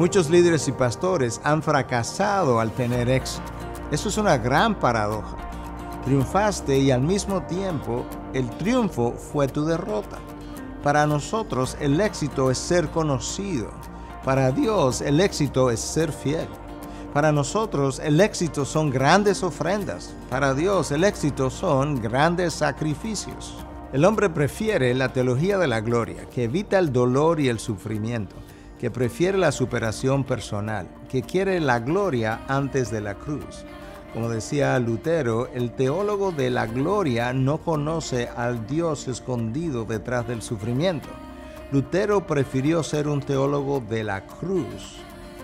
Muchos líderes y pastores han fracasado al tener éxito. Eso es una gran paradoja. Triunfaste y al mismo tiempo el triunfo fue tu derrota. Para nosotros el éxito es ser conocido. Para Dios el éxito es ser fiel. Para nosotros el éxito son grandes ofrendas. Para Dios el éxito son grandes sacrificios. El hombre prefiere la teología de la gloria, que evita el dolor y el sufrimiento, que prefiere la superación personal, que quiere la gloria antes de la cruz. Como decía Lutero, el teólogo de la gloria no conoce al Dios escondido detrás del sufrimiento. Lutero prefirió ser un teólogo de la cruz,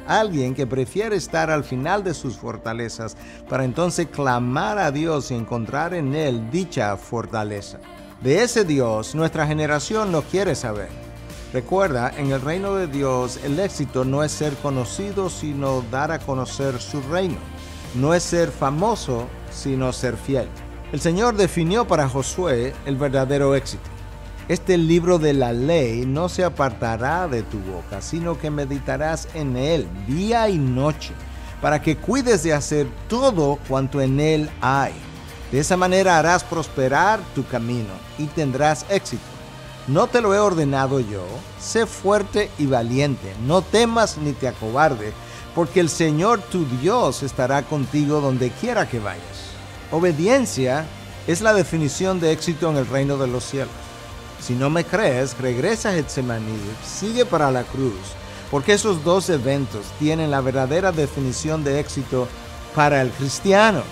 alguien que prefiere estar al final de sus fortalezas para entonces clamar a Dios y encontrar en él dicha fortaleza. De ese Dios nuestra generación no quiere saber. Recuerda, en el reino de Dios el éxito no es ser conocido, sino dar a conocer su reino. No es ser famoso, sino ser fiel. El Señor definió para Josué el verdadero éxito. Este libro de la ley no se apartará de tu boca, sino que meditarás en él día y noche, para que cuides de hacer todo cuanto en él hay. De esa manera harás prosperar tu camino y tendrás éxito. No te lo he ordenado yo, sé fuerte y valiente, no temas ni te acobarde, porque el Señor tu Dios estará contigo donde quiera que vayas. Obediencia es la definición de éxito en el reino de los cielos. Si no me crees, regresa a Getsemaní, sigue para la cruz, porque esos dos eventos tienen la verdadera definición de éxito para el cristiano.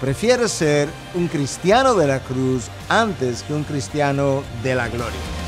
Prefiere ser un cristiano de la cruz antes que un cristiano de la gloria.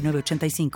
906985.